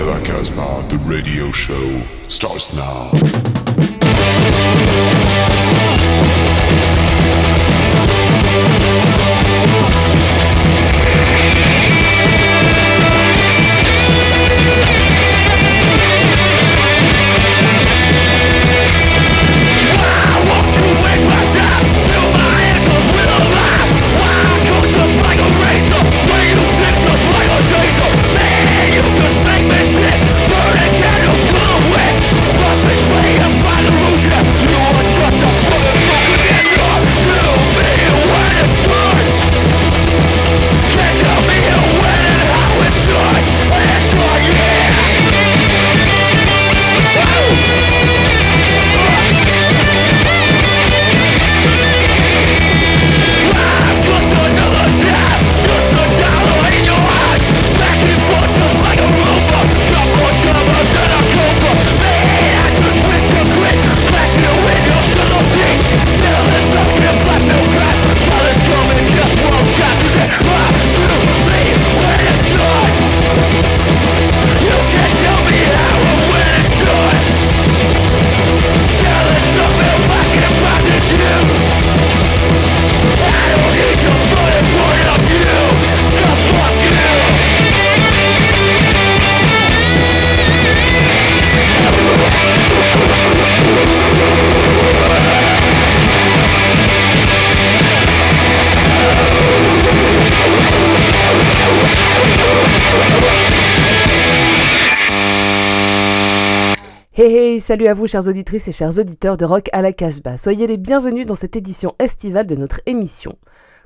à la Casbah, the radio show starts now. Salut à vous chères auditrices et chers auditeurs de Rock à la Casbah. Soyez les bienvenus dans cette édition estivale de notre émission.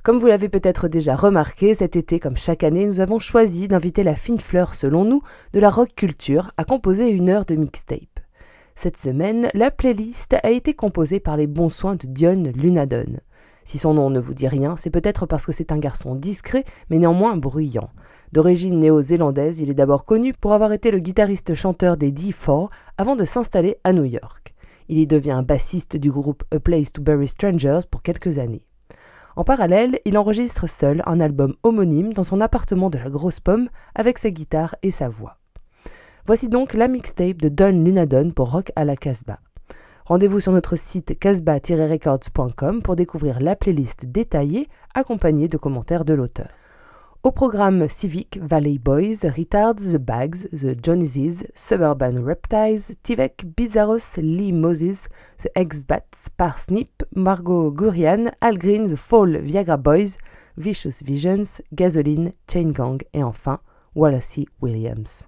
Comme vous l'avez peut-être déjà remarqué, cet été, comme chaque année, nous avons choisi d'inviter la fine fleur, selon nous, de la rock culture à composer une heure de mixtape. Cette semaine, la playlist a été composée par les bons soins de Dion Lunadon. Si son nom ne vous dit rien, c'est peut-être parce que c'est un garçon discret, mais néanmoins bruyant. D'origine néo-zélandaise, il est d'abord connu pour avoir été le guitariste-chanteur des D4 avant de s'installer à New York. Il y devient bassiste du groupe A Place to Bury Strangers pour quelques années. En parallèle, il enregistre seul un album homonyme dans son appartement de la Grosse Pomme avec sa guitare et sa voix. Voici donc la mixtape de Don Lunadon pour Rock à la Casbah. Rendez-vous sur notre site casbah-records.com pour découvrir la playlist détaillée accompagnée de commentaires de l'auteur. Au programme Civic, Valley Boys, Retards, The Bags, The Joneses, Suburban Reptiles, Tivek, Bizarros, Lee Moses, The X-Bats, Parsnip, Margot Gurian, Al Green, The Fall, Viagra Boys, Vicious Visions, Gasoline, Chain Gang et enfin Wallace Williams.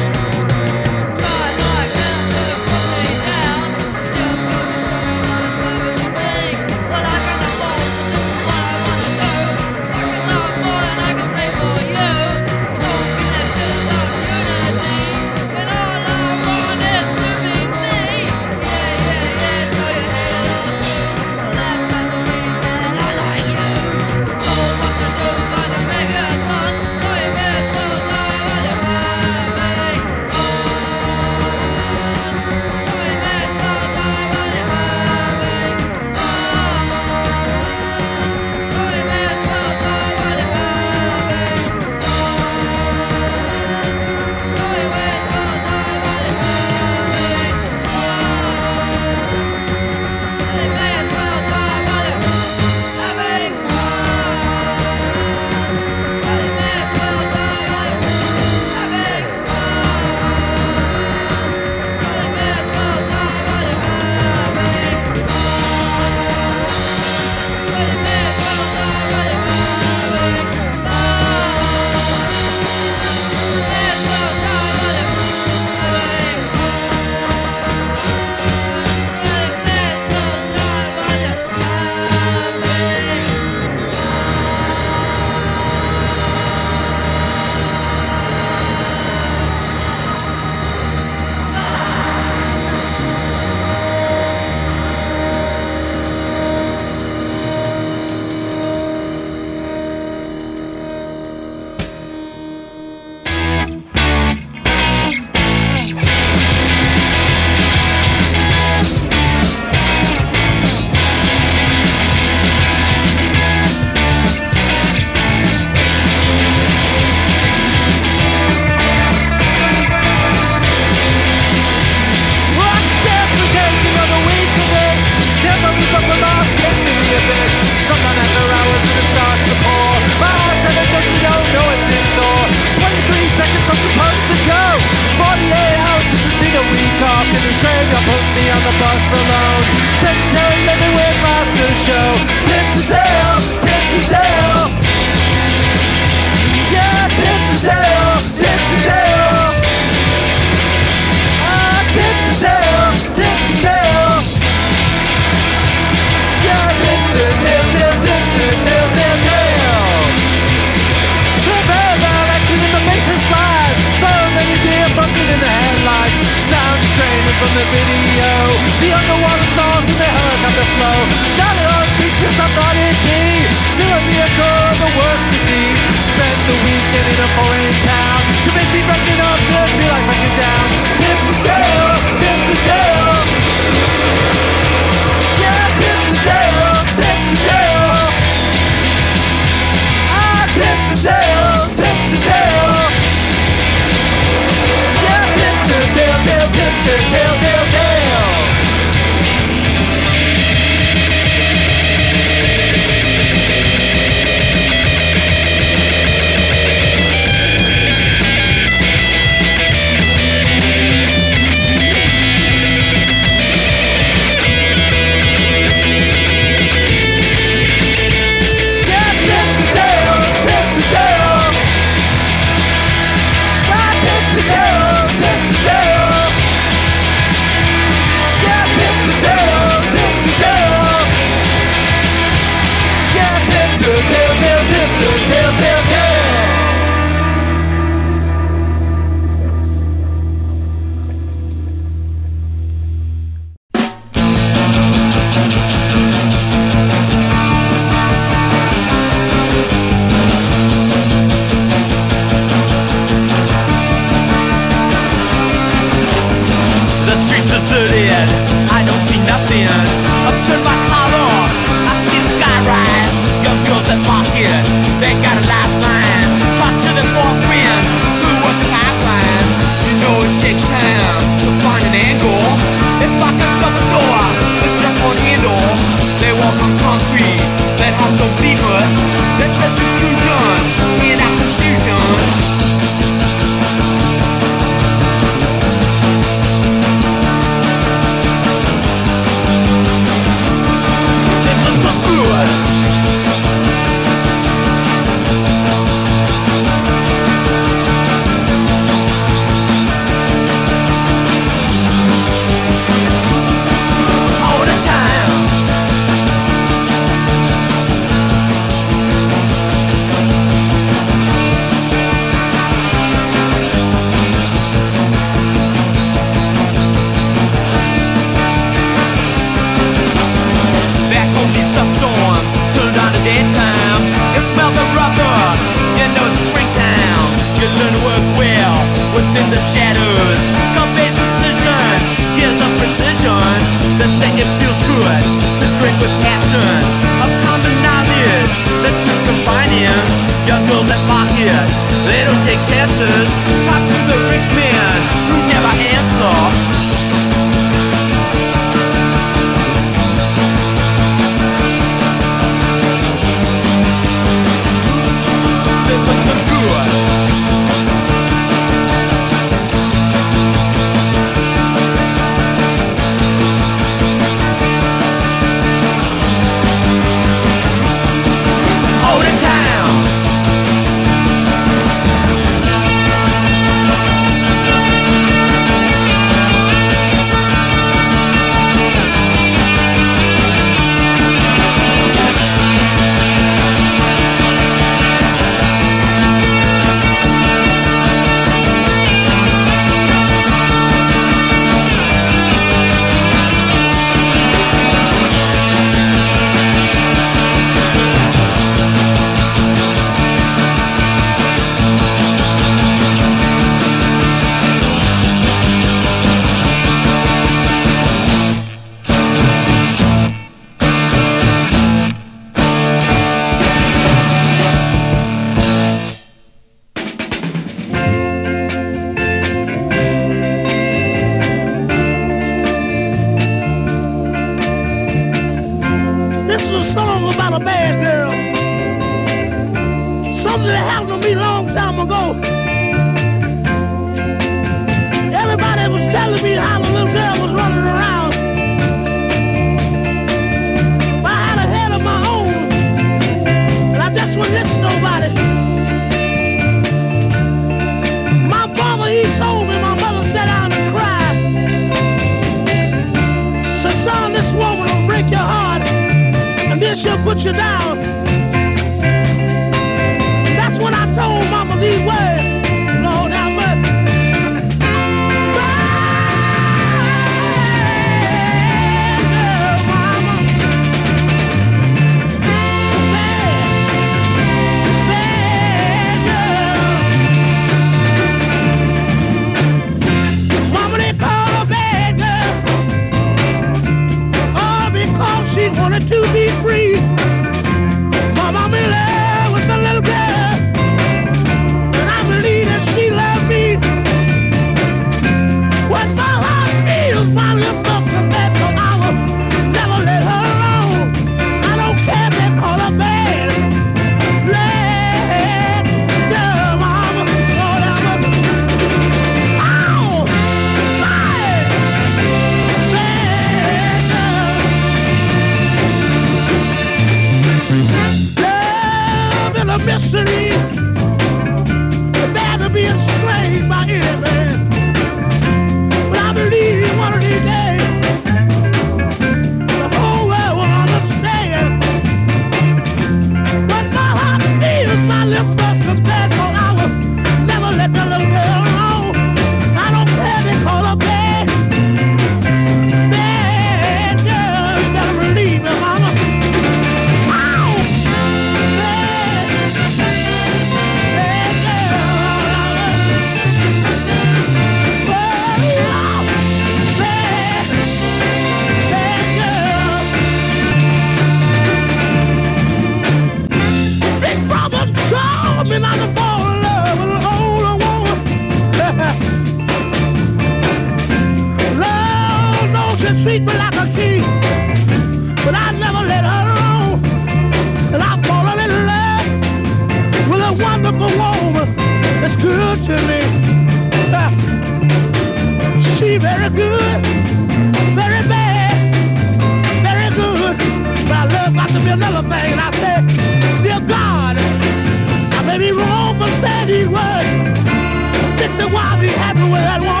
Be happy with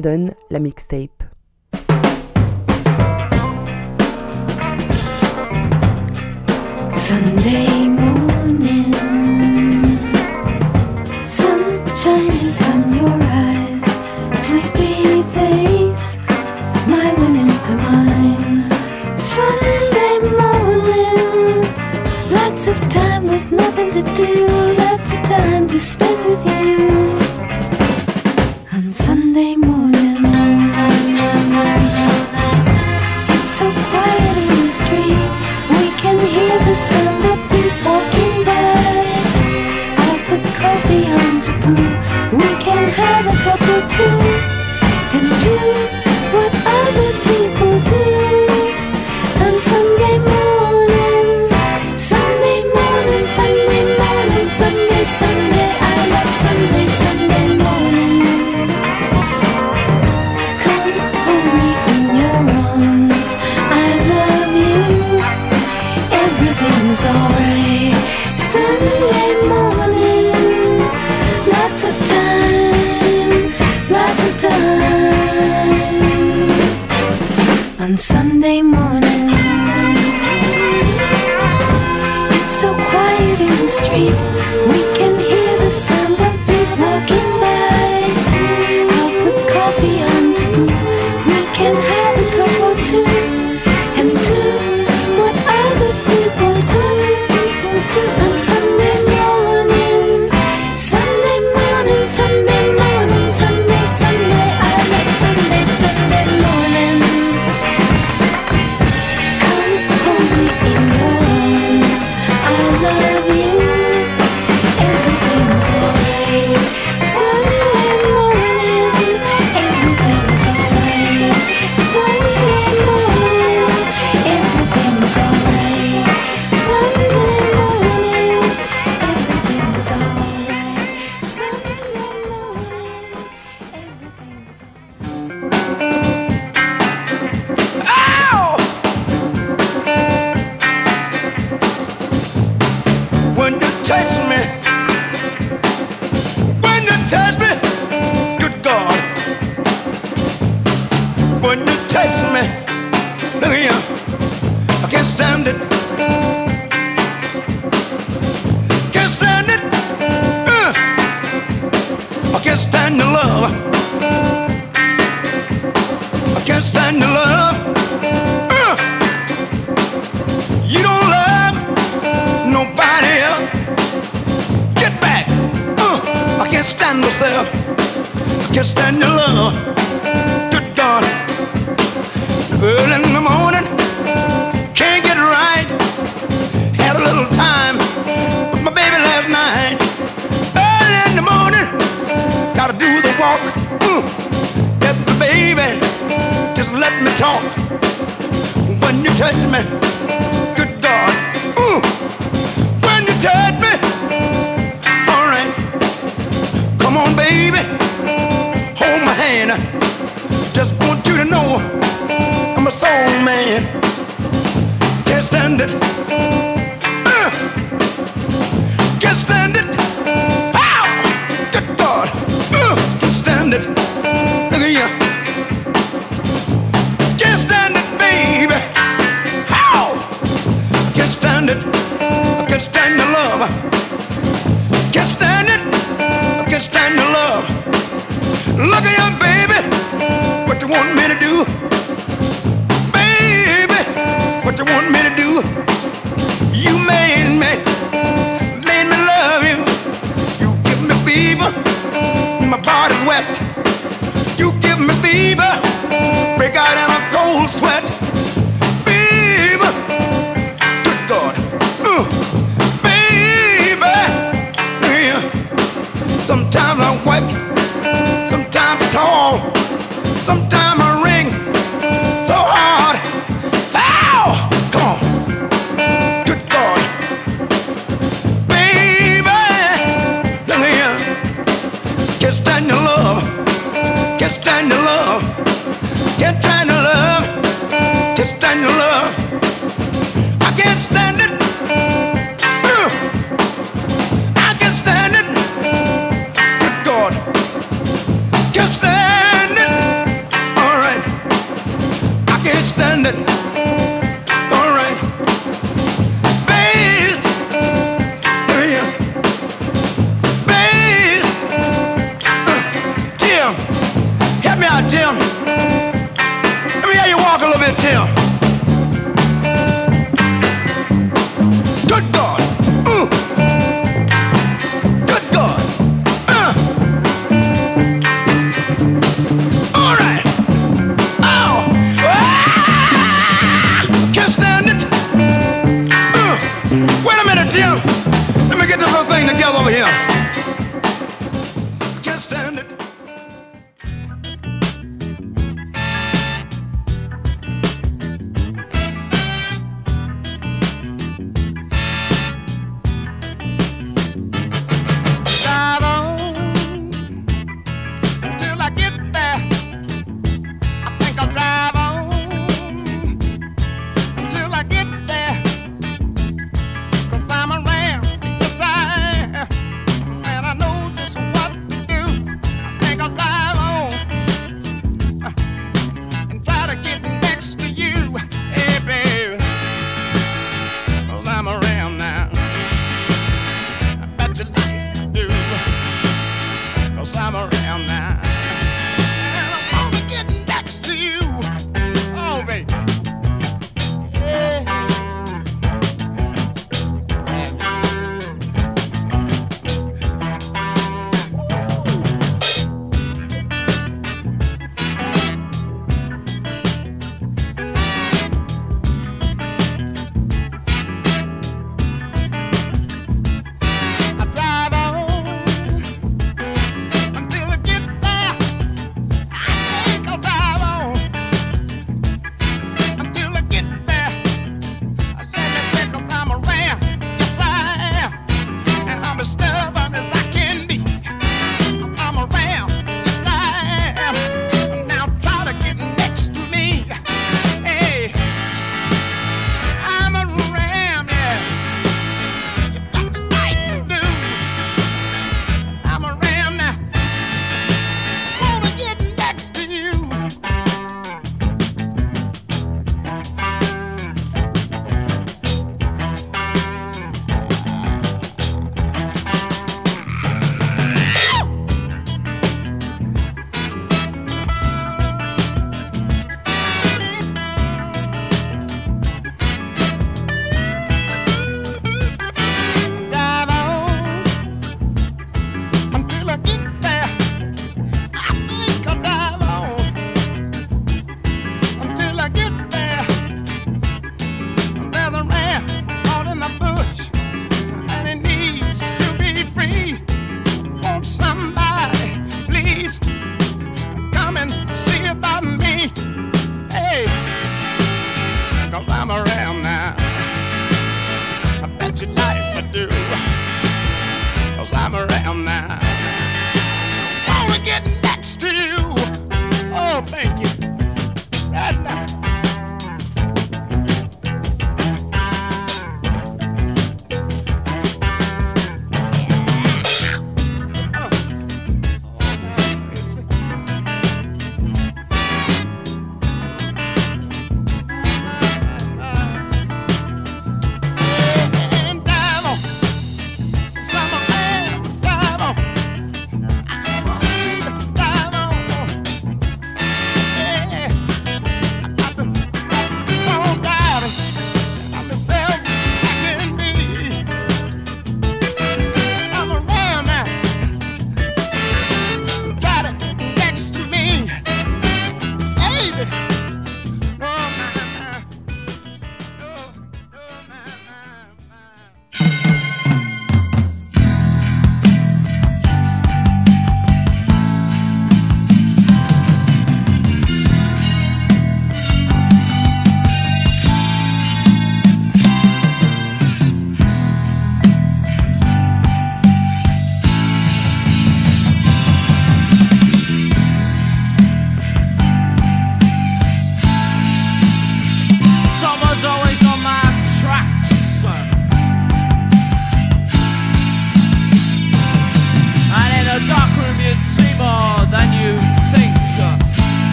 Donadon, la mixtape. Can't stand myself. I can't stand your love. Good God. Early in the morning, can't get right. Had a little time with my baby last night. Early in the morning, gotta do the walk. Uh, get the baby, just let me talk. When you touch me, good God. Uh, when you touch me. Come on, baby, hold my hand. Just want you to know I'm a soul man. Can't stand it. Uh, can't stand it. Ow! Good God. Uh, can't stand it. Look at you. Look at you, baby. What you want me to do? Baby, what you want me to do? You made me, made me love you. You give me fever, my body's wet. You give me fever, break out in a cold sweat. Fever, good God. Uh, baby, yeah. Sometimes I tall, sometimes I ring so hard. Ow! Come on. Good God. Baby, look here. Can't stand your love. Can't stand your love. Can't stand your love. Can't stand your love. I can't stand it.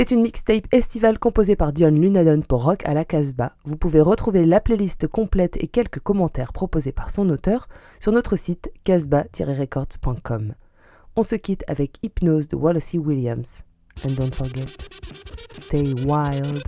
C'était une mixtape estivale composée par Dion Lunadon pour Rock à la Casbah. Vous pouvez retrouver la playlist complète et quelques commentaires proposés par son auteur sur notre site casbah-records.com. On se quitte avec Hypnose de Wallace Williams. And don't forget, stay wild